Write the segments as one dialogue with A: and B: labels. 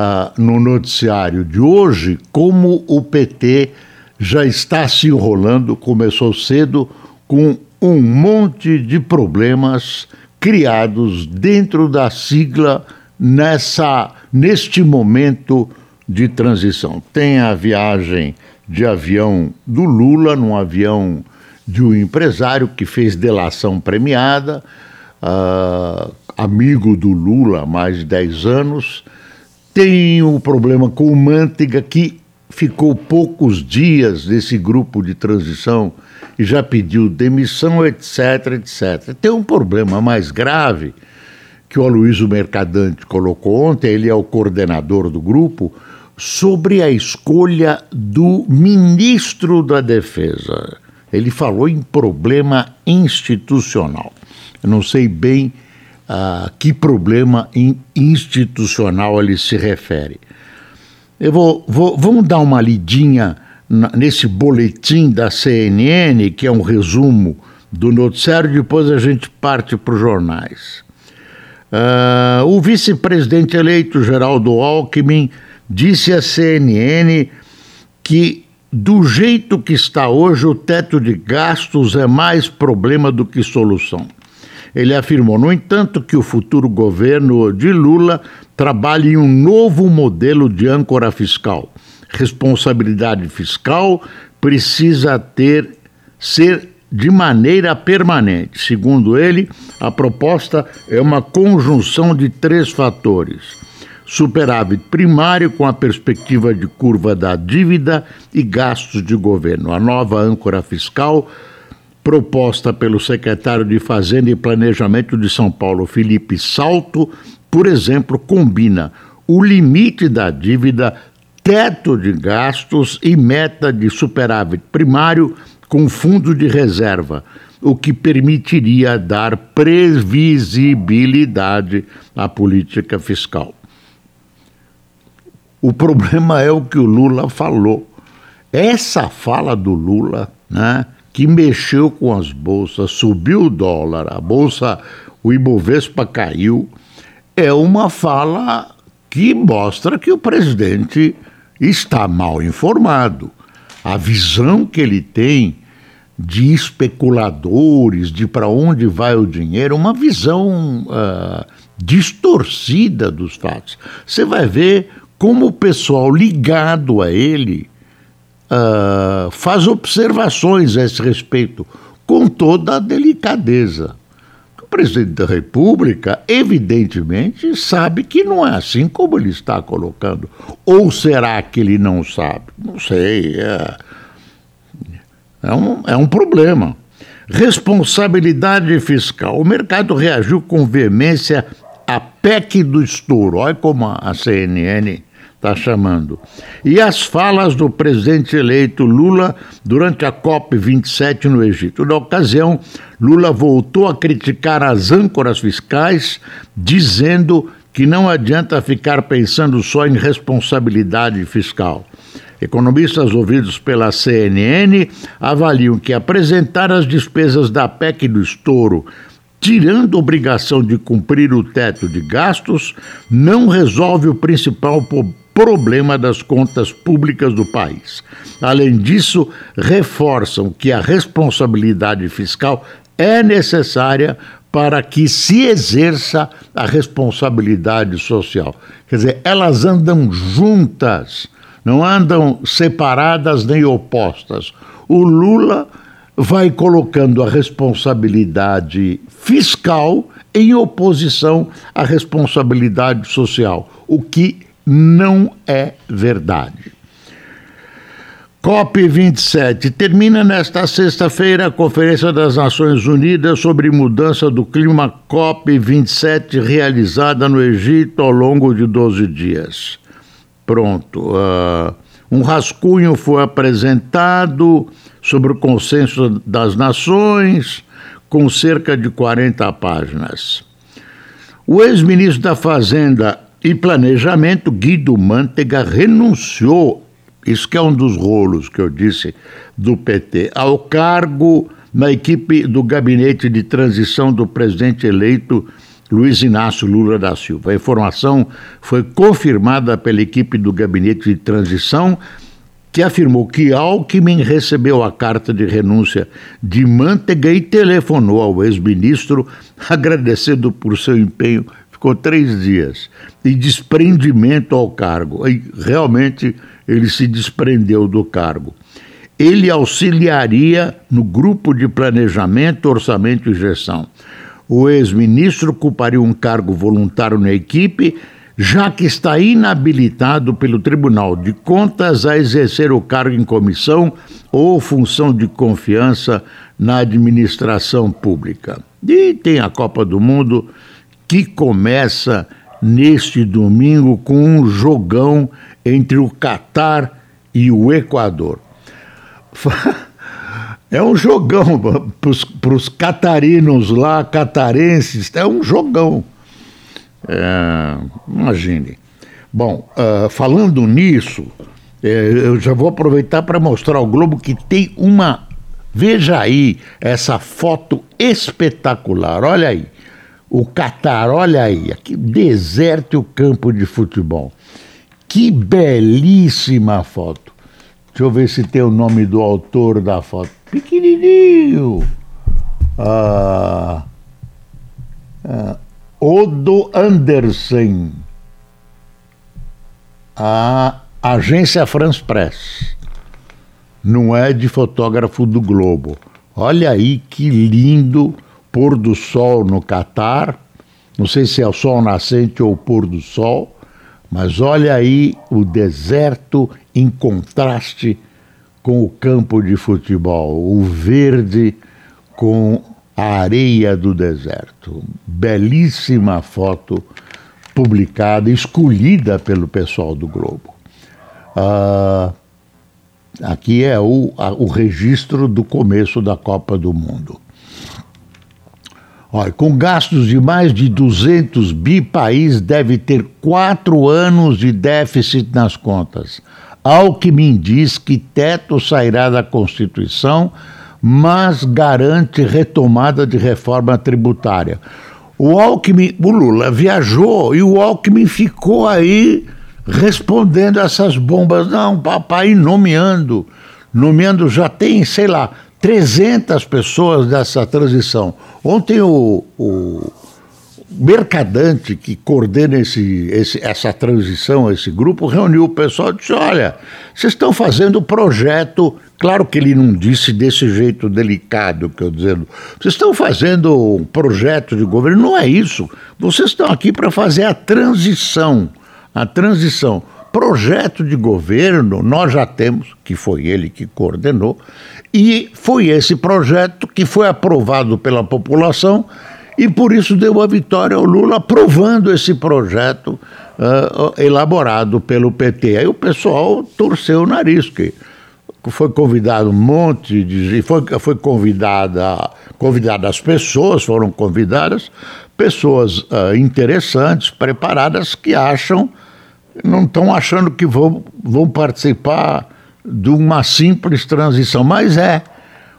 A: uh, no noticiário de hoje como o PT já está se enrolando, começou cedo, com um monte de problemas criados dentro da sigla nessa neste momento de transição. Tem a viagem de avião do Lula, num avião de um empresário que fez delação premiada, uh, amigo do Lula há mais de 10 anos. Tem um problema com o Manteiga, que ficou poucos dias nesse grupo de transição e já pediu demissão, etc, etc. Tem um problema mais grave que o Aloysio Mercadante colocou ontem, ele é o coordenador do grupo, sobre a escolha do ministro da Defesa. Ele falou em problema institucional. Eu não sei bem a uh, que problema institucional ele se refere. Eu vou, vou, vamos dar uma lidinha nesse boletim da CNN, que é um resumo do noticiário, depois a gente parte para os jornais. Uh, o vice-presidente eleito Geraldo Alckmin disse à CNN que, do jeito que está hoje, o teto de gastos é mais problema do que solução. Ele afirmou, no entanto, que o futuro governo de Lula trabalha em um novo modelo de âncora fiscal. Responsabilidade fiscal precisa ter ser de maneira permanente. Segundo ele, a proposta é uma conjunção de três fatores superávit primário com a perspectiva de curva da dívida e gastos de governo. A nova âncora fiscal, proposta pelo secretário de Fazenda e Planejamento de São Paulo, Felipe Salto, por exemplo, combina o limite da dívida, teto de gastos e meta de superávit primário com fundo de reserva, o que permitiria dar previsibilidade à política fiscal. O problema é o que o Lula falou. Essa fala do Lula, né, que mexeu com as bolsas, subiu o dólar, a bolsa, o Ibovespa caiu, é uma fala que mostra que o presidente está mal informado. A visão que ele tem de especuladores, de para onde vai o dinheiro, uma visão uh, distorcida dos fatos. Você vai ver como o pessoal ligado a ele uh, faz observações a esse respeito, com toda a delicadeza. O presidente da República, evidentemente, sabe que não é assim como ele está colocando. Ou será que ele não sabe? Não sei. É, é, um, é um problema. Responsabilidade fiscal. O mercado reagiu com veemência à PEC do estouro. Olha como a CNN está chamando. E as falas do presidente eleito Lula durante a COP27 no Egito. Na ocasião, Lula voltou a criticar as âncoras fiscais, dizendo que não adianta ficar pensando só em responsabilidade fiscal. Economistas ouvidos pela CNN avaliam que apresentar as despesas da PEC do estouro tirando a obrigação de cumprir o teto de gastos, não resolve o principal problema das contas públicas do país. Além disso, reforçam que a responsabilidade fiscal é necessária para que se exerça a responsabilidade social. Quer dizer, elas andam juntas, não andam separadas nem opostas. O Lula vai colocando a responsabilidade fiscal em oposição à responsabilidade social, o que não é verdade. COP27 termina nesta sexta-feira a Conferência das Nações Unidas sobre Mudança do Clima COP27 realizada no Egito ao longo de 12 dias. Pronto. Uh, um rascunho foi apresentado sobre o consenso das nações, com cerca de 40 páginas. O ex-ministro da Fazenda e Planejamento, Guido Mantega, renunciou, isso que é um dos rolos que eu disse do PT, ao cargo na equipe do gabinete de transição do presidente eleito Luiz Inácio Lula da Silva. A informação foi confirmada pela equipe do gabinete de transição, que afirmou que Alckmin recebeu a carta de renúncia de Mantega e telefonou ao ex-ministro agradecendo por seu empenho. Ficou três dias. E desprendimento ao cargo. E realmente ele se desprendeu do cargo. Ele auxiliaria no grupo de planejamento, orçamento e gestão o ex-ministro ocuparia um cargo voluntário na equipe, já que está inabilitado pelo Tribunal de Contas a exercer o cargo em comissão ou função de confiança na administração pública. E tem a Copa do Mundo que começa neste domingo com um jogão entre o Catar e o Equador. É um jogão para os catarinos lá, catarenses, é um jogão. É, imagine. Bom, uh, falando nisso, é, eu já vou aproveitar para mostrar ao Globo que tem uma. Veja aí essa foto espetacular, olha aí. O Catar, olha aí, aqui, deserto o campo de futebol. Que belíssima foto. Deixa eu ver se tem o nome do autor da foto pequenininho. Ah, ah, Odo Andersen, a agência France Press, não é de fotógrafo do Globo. Olha aí que lindo pôr do sol no Catar. Não sei se é o sol nascente ou o pôr do sol, mas olha aí o deserto em contraste com o campo de futebol, o verde com a areia do deserto. Belíssima foto publicada, escolhida pelo pessoal do Globo. Ah, aqui é o, a, o registro do começo da Copa do Mundo. Olha, com gastos de mais de 200 bi, país deve ter quatro anos de déficit nas contas. Alckmin diz que teto sairá da Constituição, mas garante retomada de reforma tributária. O Alckmin, o Lula viajou e o Alckmin ficou aí respondendo essas bombas. Não, papai, nomeando. Nomeando já tem, sei lá, 300 pessoas dessa transição. Ontem o, o Mercadante, que coordena esse, esse, essa transição, esse grupo, reuniu o pessoal e disse: Olha, vocês estão fazendo o projeto. Claro que ele não disse desse jeito delicado que eu dizendo. Vocês estão fazendo um projeto de governo. Não é isso. Vocês estão aqui para fazer a transição. A transição. Projeto de governo nós já temos, que foi ele que coordenou, e foi esse projeto que foi aprovado pela população e por isso deu a vitória ao Lula aprovando esse projeto uh, elaborado pelo PT. Aí o pessoal torceu o nariz, que foi convidado um monte de. Foi, foi convidada, convidada as pessoas, foram convidadas pessoas uh, interessantes, preparadas, que acham, não estão achando que vão, vão participar de uma simples transição, mas é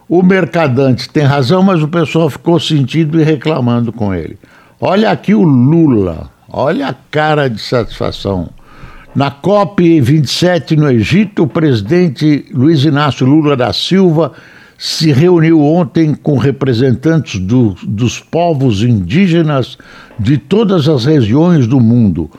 A: o mercadante tem razão, mas o pessoal ficou sentindo e reclamando com ele. Olha aqui o Lula, olha a cara de satisfação. Na COP27 no Egito, o presidente Luiz Inácio Lula da Silva se reuniu ontem com representantes do, dos povos indígenas de todas as regiões do mundo,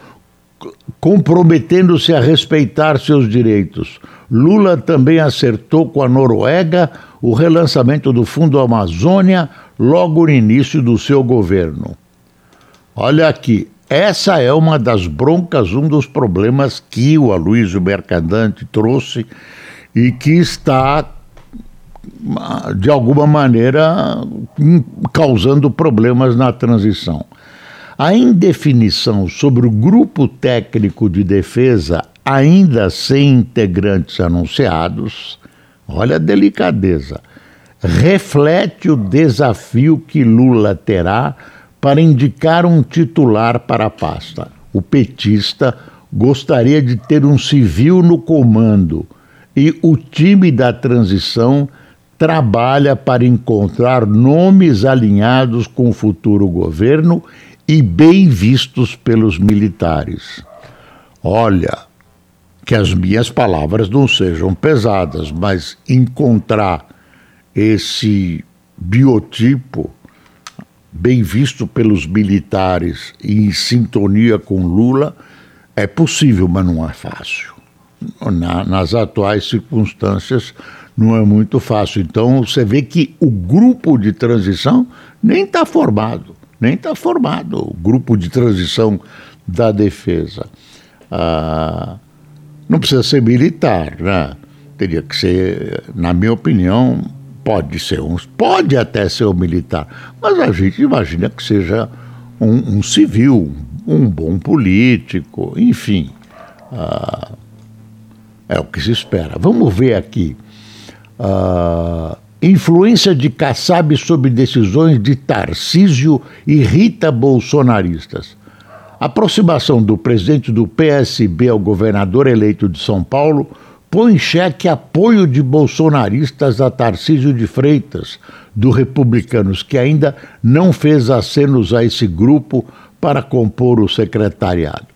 A: comprometendo-se a respeitar seus direitos. Lula também acertou com a Noruega o relançamento do Fundo Amazônia logo no início do seu governo. Olha aqui, essa é uma das broncas, um dos problemas que o Aloysio Mercadante trouxe e que está, de alguma maneira, causando problemas na transição. A indefinição sobre o grupo técnico de defesa ainda sem integrantes anunciados, olha a delicadeza, reflete o desafio que Lula terá para indicar um titular para a pasta. O petista gostaria de ter um civil no comando e o time da transição trabalha para encontrar nomes alinhados com o futuro governo e bem vistos pelos militares. Olha, que as minhas palavras não sejam pesadas, mas encontrar esse biotipo bem visto pelos militares e em sintonia com Lula é possível, mas não é fácil. Na, nas atuais circunstâncias, não é muito fácil. Então você vê que o grupo de transição nem está formado, nem está formado o grupo de transição da defesa. Ah, não precisa ser militar, né? Teria que ser, na minha opinião, pode ser um, pode até ser um militar, mas a gente imagina que seja um, um civil, um bom político, enfim. Ah, é o que se espera. Vamos ver aqui Uh, influência de Kassab sobre decisões de Tarcísio irrita bolsonaristas. A aproximação do presidente do PSB ao governador eleito de São Paulo põe em xeque apoio de bolsonaristas a Tarcísio de Freitas, do Republicanos, que ainda não fez acenos a esse grupo para compor o secretariado.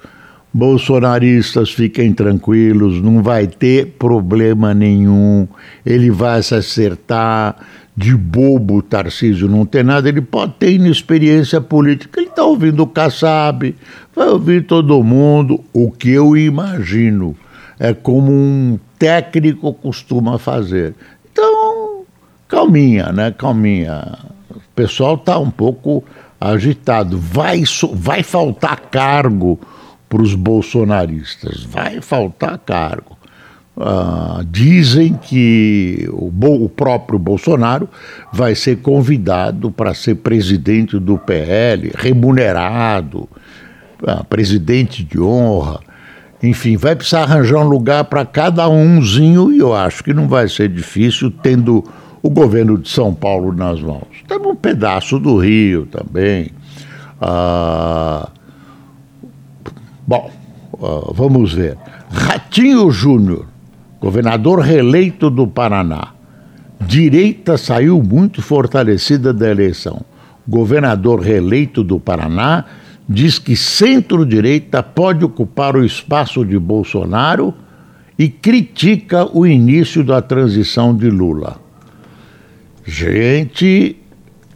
A: Bolsonaristas, fiquem tranquilos, não vai ter problema nenhum. Ele vai se acertar. De bobo, Tarcísio não tem nada, ele pode ter inexperiência política. Ele está ouvindo o Kassab, vai ouvir todo mundo. O que eu imagino é como um técnico costuma fazer. Então, calminha, né? Calminha. O pessoal está um pouco agitado. Vai, vai faltar cargo para os bolsonaristas. Vai faltar cargo. Uh, dizem que o, o, próprio Bolsonaro vai ser convidado para ser presidente do PL, remunerado, uh, presidente de honra. Enfim, vai precisar arranjar um lugar para cada umzinho e eu acho que não vai ser difícil, tendo o governo de São Paulo nas mãos. Tem um pedaço do Rio também. Uh, Bom, vamos ver. Ratinho Júnior, governador reeleito do Paraná. Direita saiu muito fortalecida da eleição. Governador reeleito do Paraná diz que centro-direita pode ocupar o espaço de Bolsonaro e critica o início da transição de Lula. Gente,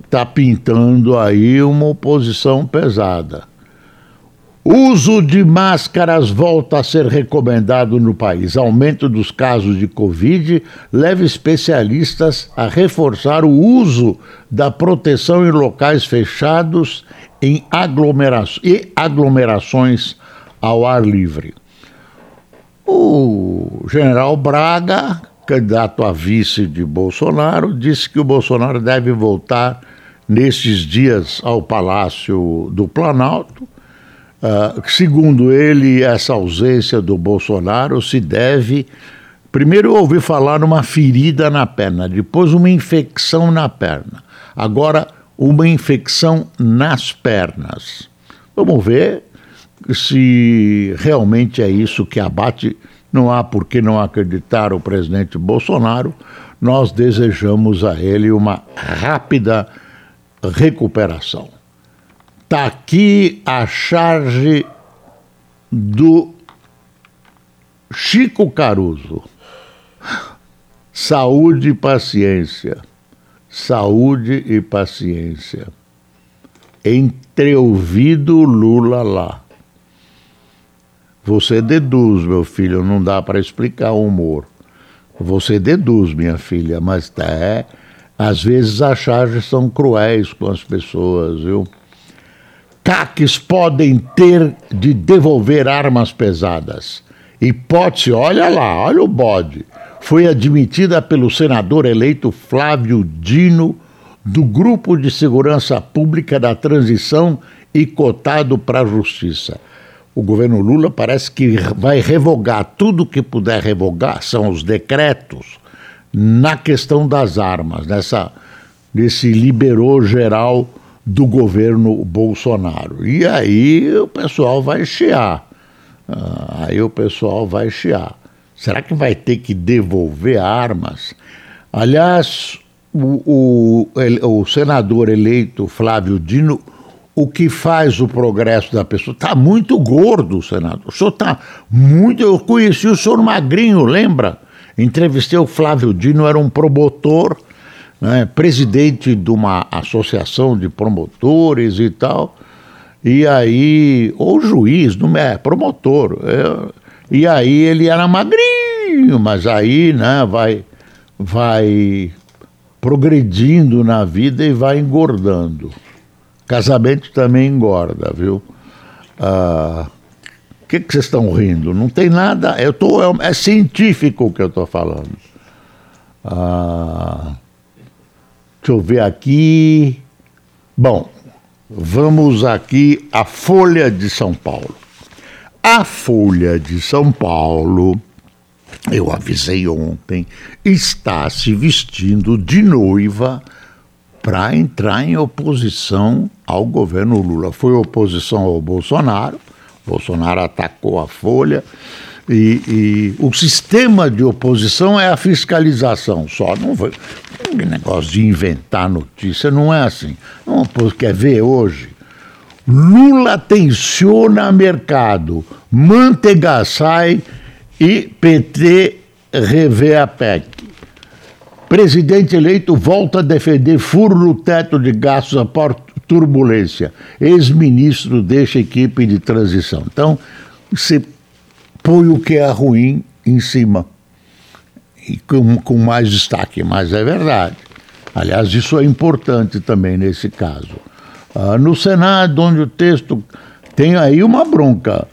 A: está pintando aí uma oposição pesada. Uso de máscaras volta a ser recomendado no país. Aumento dos casos de Covid leva especialistas a reforçar o uso da proteção em locais fechados em e aglomerações ao ar livre. O general Braga, candidato a vice de Bolsonaro, disse que o Bolsonaro deve voltar nesses dias ao Palácio do Planalto Uh, segundo ele, essa ausência do Bolsonaro se deve. Primeiro, eu ouvi falar numa ferida na perna, depois, uma infecção na perna, agora, uma infecção nas pernas. Vamos ver se realmente é isso que abate. Não há por que não acreditar o presidente Bolsonaro. Nós desejamos a ele uma rápida recuperação. Está aqui a charge do Chico Caruso. Saúde e paciência. Saúde e paciência. Entreouvido Lula lá. Você deduz, meu filho, não dá para explicar o humor. Você deduz, minha filha, mas é. Às vezes as charges são cruéis com as pessoas, viu? CACs podem ter de devolver armas pesadas. Hipótese, olha lá, olha o bode. Foi admitida pelo senador eleito Flávio Dino, do Grupo de Segurança Pública da Transição e cotado para a Justiça. o governo Lula parece que vai revogar tudo que puder revogar, são os decretos, na questão das armas, nessa, nesse liberou geral do governo Bolsonaro. E aí o pessoal vai chiar. Ah, aí o pessoal vai chiar. Será que vai ter que devolver armas? Aliás, o, o, o senador eleito Flávio Dino o que faz o progresso da pessoa. Está muito gordo, senador. O senhor está muito. Eu conheci o senhor magrinho, lembra? Entrevistei o Flávio Dino, era um promotor, né, presidente de uma associação de promotores e tal. E aí, ou juiz, não é, promotor. É, e aí ele era magrinho, mas aí, né, vai, vai progredindo na vida e vai engordando. Casamento também engorda, viu? Ah, que, que vocês estão rindo? Não tem nada. Eu tô, é, é científico o que eu estou falando. Ah, deixa eu ver aqui. Bom, vamos aqui à Folha de São Paulo. A Folha de São Paulo, eu avisei ontem, está se vestindo de noiva para entrar em oposição ao governo Lula. Foi oposição ao Bolsonaro, Bolsonaro atacou a Folha, e, e, o sistema de oposição é a fiscalização só. Não um negócio de inventar notícia, não é assim. Não, quer ver hoje? Lula tensiona mercado, manteiga sai e PT revê a PEC. Presidente eleito volta a defender furo no teto de gastos após turbulência. Ex-ministro deixa equipe de transição. Então, você põe o que é ruim em cima. E com, com mais destaque, mas é verdade. Aliás, isso é importante também nesse caso. Ah, no Senado, onde o texto tem aí uma bronca.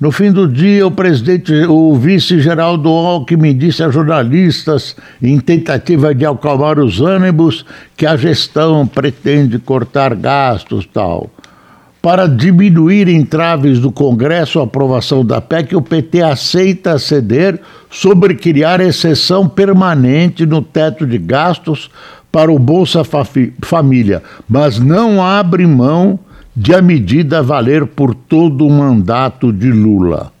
A: No fim do dia, o presidente, o vice-geral do Alckmin disse a jornalistas, em tentativa de acalmar os ânimos, que a gestão pretende cortar gastos tal. Para diminuir entraves do Congresso à aprovação da PEC, o PT aceita ceder sobre criar exceção permanente no teto de gastos para o Bolsa Família, mas não abre mão de a medida valer por todo o mandato de Lula.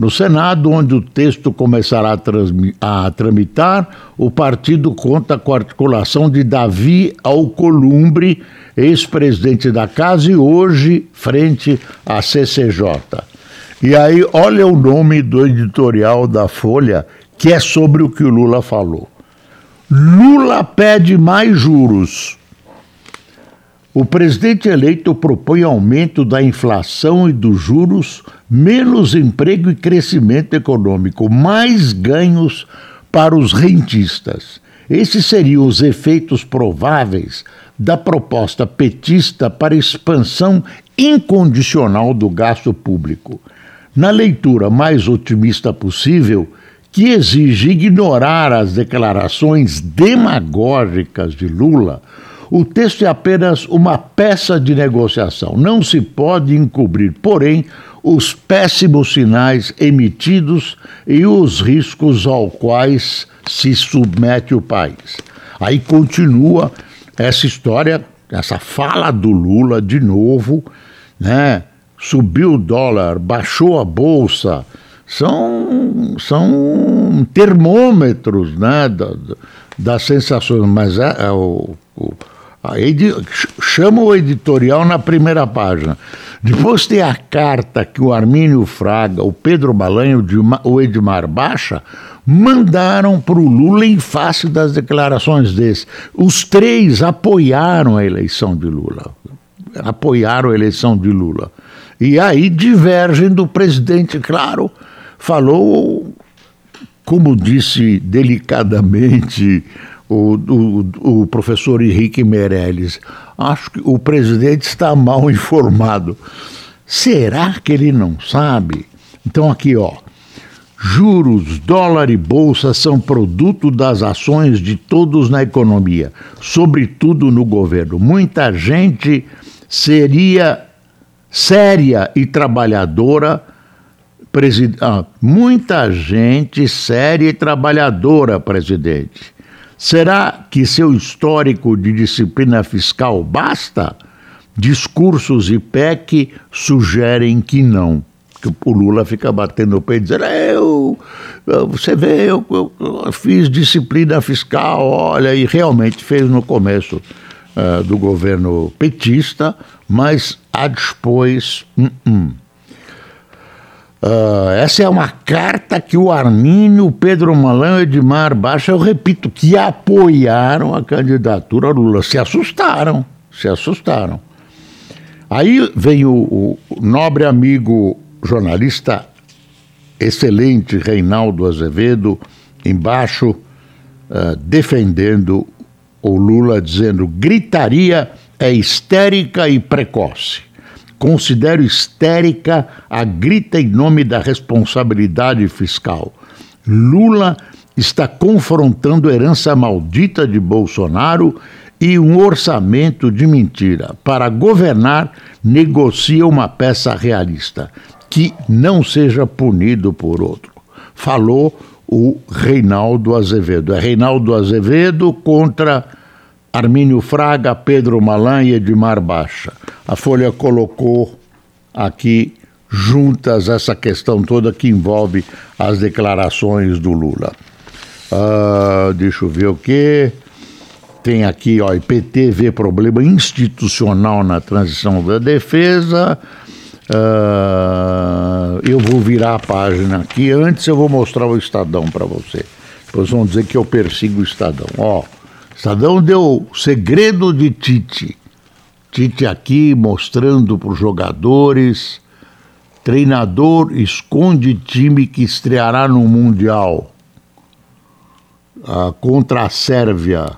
A: No Senado, onde o texto começará a, a tramitar, o partido conta com a articulação de Davi Alcolumbre, ex-presidente da Casa e hoje frente à CCJ. E aí, olha o nome do editorial da Folha, que é sobre o que o Lula falou. Lula pede mais juros. O presidente eleito propõe aumento da inflação e dos juros, menos emprego e crescimento econômico, mais ganhos para os rentistas. Esses seriam os efeitos prováveis da proposta petista para expansão incondicional do gasto público. Na leitura mais otimista possível, que exige ignorar as declarações demagógicas de Lula, o texto é apenas uma peça de negociação. Não se pode encobrir, porém, os péssimos sinais emitidos e os riscos aos quais se submete o país. Aí continua essa história, essa fala do Lula de novo, né? Subiu o dólar, baixou a bolsa, são, são termômetros né, da, das sensações, mas é, é o, o Edi... Chama o editorial na primeira página. Depois tem a carta que o Armínio Fraga, o Pedro Balanho, o Edmar Baixa mandaram para o Lula em face das declarações desse. Os três apoiaram a eleição de Lula. Apoiaram a eleição de Lula. E aí divergem do presidente, claro, falou, como disse delicadamente o, o, o professor Henrique Meirelles. Acho que o presidente está mal informado. Será que ele não sabe? Então, aqui, ó. Juros, dólar e bolsa são produto das ações de todos na economia, sobretudo no governo. Muita gente seria séria e trabalhadora, presid... Ah, muita gente séria e trabalhadora, presidente. Será que seu histórico de disciplina fiscal basta? Discursos e PEC sugerem que não. Que o Lula fica batendo o peito dizendo: é, eu, você vê, eu, eu, eu, fiz disciplina fiscal, olha, e realmente fez no começo uh, do governo petista, mas a depois. Uh -uh. Uh, essa é uma carta que o Armínio, Pedro Malan e Edmar Baixa, eu repito, que apoiaram a candidatura Lula. Se assustaram, se assustaram. Aí vem o, o nobre amigo jornalista excelente Reinaldo Azevedo, embaixo, uh, defendendo o Lula, dizendo: gritaria é histérica e precoce. Considero histérica a grita em nome da responsabilidade fiscal. Lula está confrontando a herança maldita de Bolsonaro e um orçamento de mentira. Para governar, negocia uma peça realista, que não seja punido por outro. Falou o Reinaldo Azevedo. É Reinaldo Azevedo contra Armínio Fraga, Pedro Malan e Edmar Baixa. A Folha colocou aqui juntas essa questão toda que envolve as declarações do Lula. Uh, deixa eu ver o que. Tem aqui, ó, IPT vê problema institucional na transição da defesa. Uh, eu vou virar a página aqui. Antes eu vou mostrar o Estadão para você. Depois vão dizer que eu persigo o Estadão. Ó. Estadão deu segredo de Tite. Tite aqui mostrando para os jogadores. Treinador esconde time que estreará no Mundial uh, contra a Sérvia.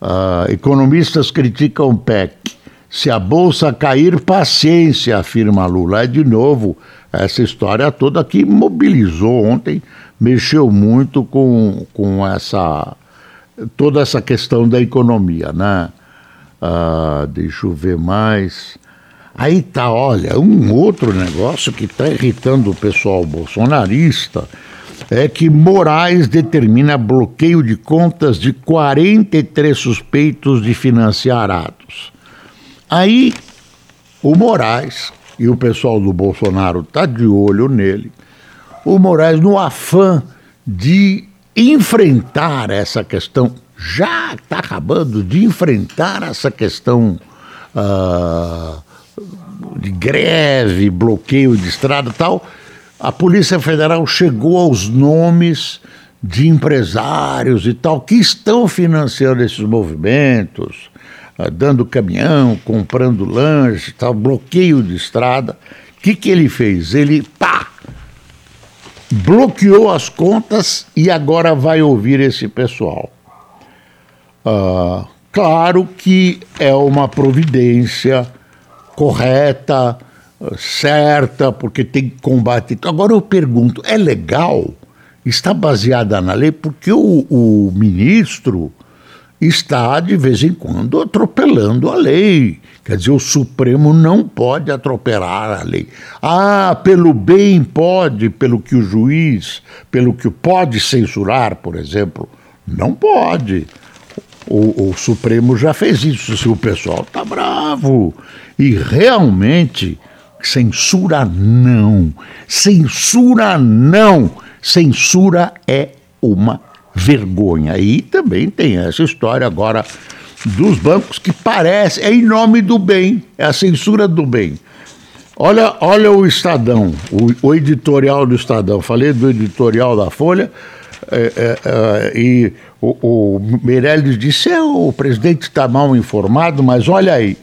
A: Uh, economistas criticam o PEC. Se a bolsa cair, paciência, afirma Lula. É de novo essa história toda que mobilizou ontem, mexeu muito com, com essa toda essa questão da economia, né? Ah, deixa eu ver mais. Aí tá, olha, um outro negócio que está irritando o pessoal bolsonarista é que Moraes determina bloqueio de contas de 43 suspeitos de financiar atos. Aí o Moraes, e o pessoal do Bolsonaro tá de olho nele, o Moraes, no afã de enfrentar essa questão, já está acabando de enfrentar essa questão uh, de greve, bloqueio de estrada tal, a Polícia Federal chegou aos nomes de empresários e tal que estão financiando esses movimentos, uh, dando caminhão, comprando lanche, tal, bloqueio de estrada. O que, que ele fez? Ele, pá, bloqueou as contas e agora vai ouvir esse pessoal. Uh, claro que é uma providência correta, certa, porque tem que combater. Agora eu pergunto: é legal? Está baseada na lei? Porque o, o ministro está, de vez em quando, atropelando a lei. Quer dizer, o Supremo não pode atropelar a lei. Ah, pelo bem pode, pelo que o juiz, pelo que pode censurar, por exemplo. Não pode. O, o Supremo já fez isso, se o pessoal está bravo. E realmente, censura não. Censura não. Censura é uma vergonha. E também tem essa história agora dos bancos que parece, é em nome do bem, é a censura do bem. Olha, olha o Estadão, o, o editorial do Estadão. Falei do editorial da Folha é, é, é, e o, o Meirelles disse: é, o presidente está mal informado, mas olha aí,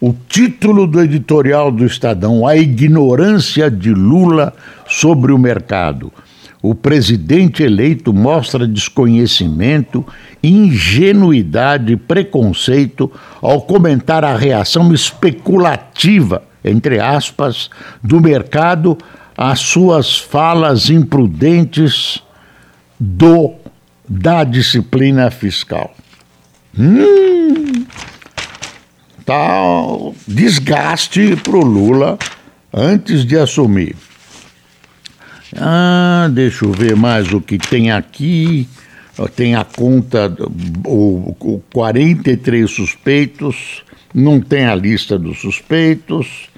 A: o título do editorial do Estadão: A ignorância de Lula sobre o mercado. O presidente eleito mostra desconhecimento, ingenuidade e preconceito ao comentar a reação especulativa, entre aspas, do mercado às suas falas imprudentes do da disciplina fiscal. Hum, tá desgaste para o Lula antes de assumir. Ah, deixa eu ver mais o que tem aqui. Tem a conta, o, o 43 suspeitos, não tem a lista dos suspeitos.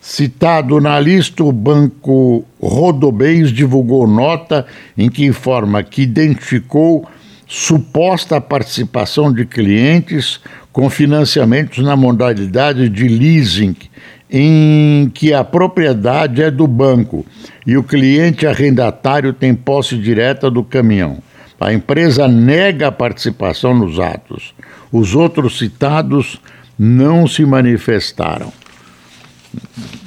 A: Citado na lista, o Banco Rodobens divulgou nota em que informa que identificou suposta participação de clientes com financiamentos na modalidade de leasing, em que a propriedade é do banco e o cliente arrendatário tem posse direta do caminhão. A empresa nega a participação nos atos. Os outros citados não se manifestaram.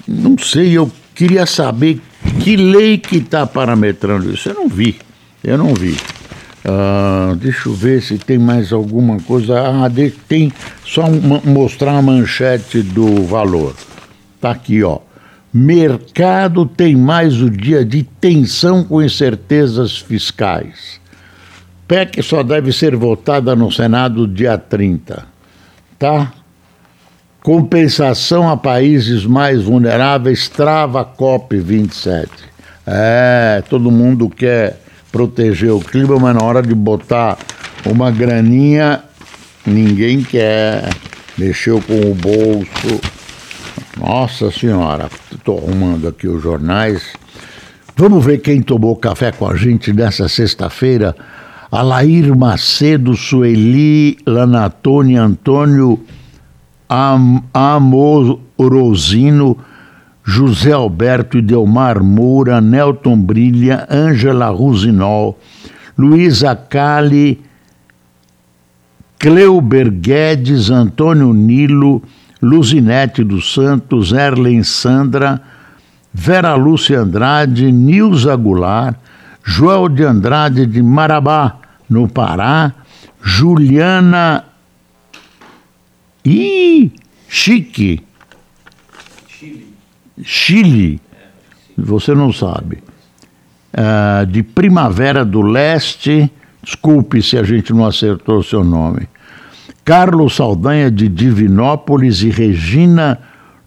A: Não sei, eu queria saber que lei que está parametrando isso. Eu não vi, eu não vi. Uh, deixa eu ver se tem mais alguma coisa. Ah, tem só mostrar a manchete do valor. Tá aqui, ó. Mercado tem mais o dia de tensão com incertezas fiscais. PEC só deve ser votada no Senado dia 30. Tá? Compensação a países mais vulneráveis trava a COP27. É, todo mundo quer proteger o clima, mas na hora de botar uma graninha, ninguém quer. Mexeu com o bolso. Nossa Senhora, estou arrumando aqui os jornais. Vamos ver quem tomou café com a gente nessa sexta-feira. Alair Macedo, Sueli, Lanatone, Antônio Am Amorosino, José Alberto Delmar Moura, Nelton Brilha, Ângela Rusinol, Luísa Cali, Cleuber Guedes, Antônio Nilo, Luzinete dos Santos, Erlen Sandra, Vera Lúcia Andrade, Nilza Goulart, Joel de Andrade de Marabá, no Pará, Juliana Ih, Chique. Chile. Chile. Você não sabe. Uh, de Primavera do Leste. Desculpe se a gente não acertou o seu nome. Carlos Saldanha de Divinópolis e Regina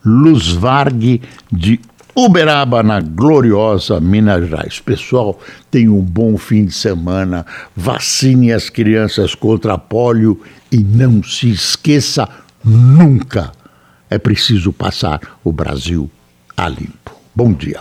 A: Luzvarg de Uberaba, na gloriosa Minas Gerais. Pessoal, tenha um bom fim de semana. Vacine as crianças contra pólio e não se esqueça Nunca é preciso passar o Brasil a limpo. Bom dia.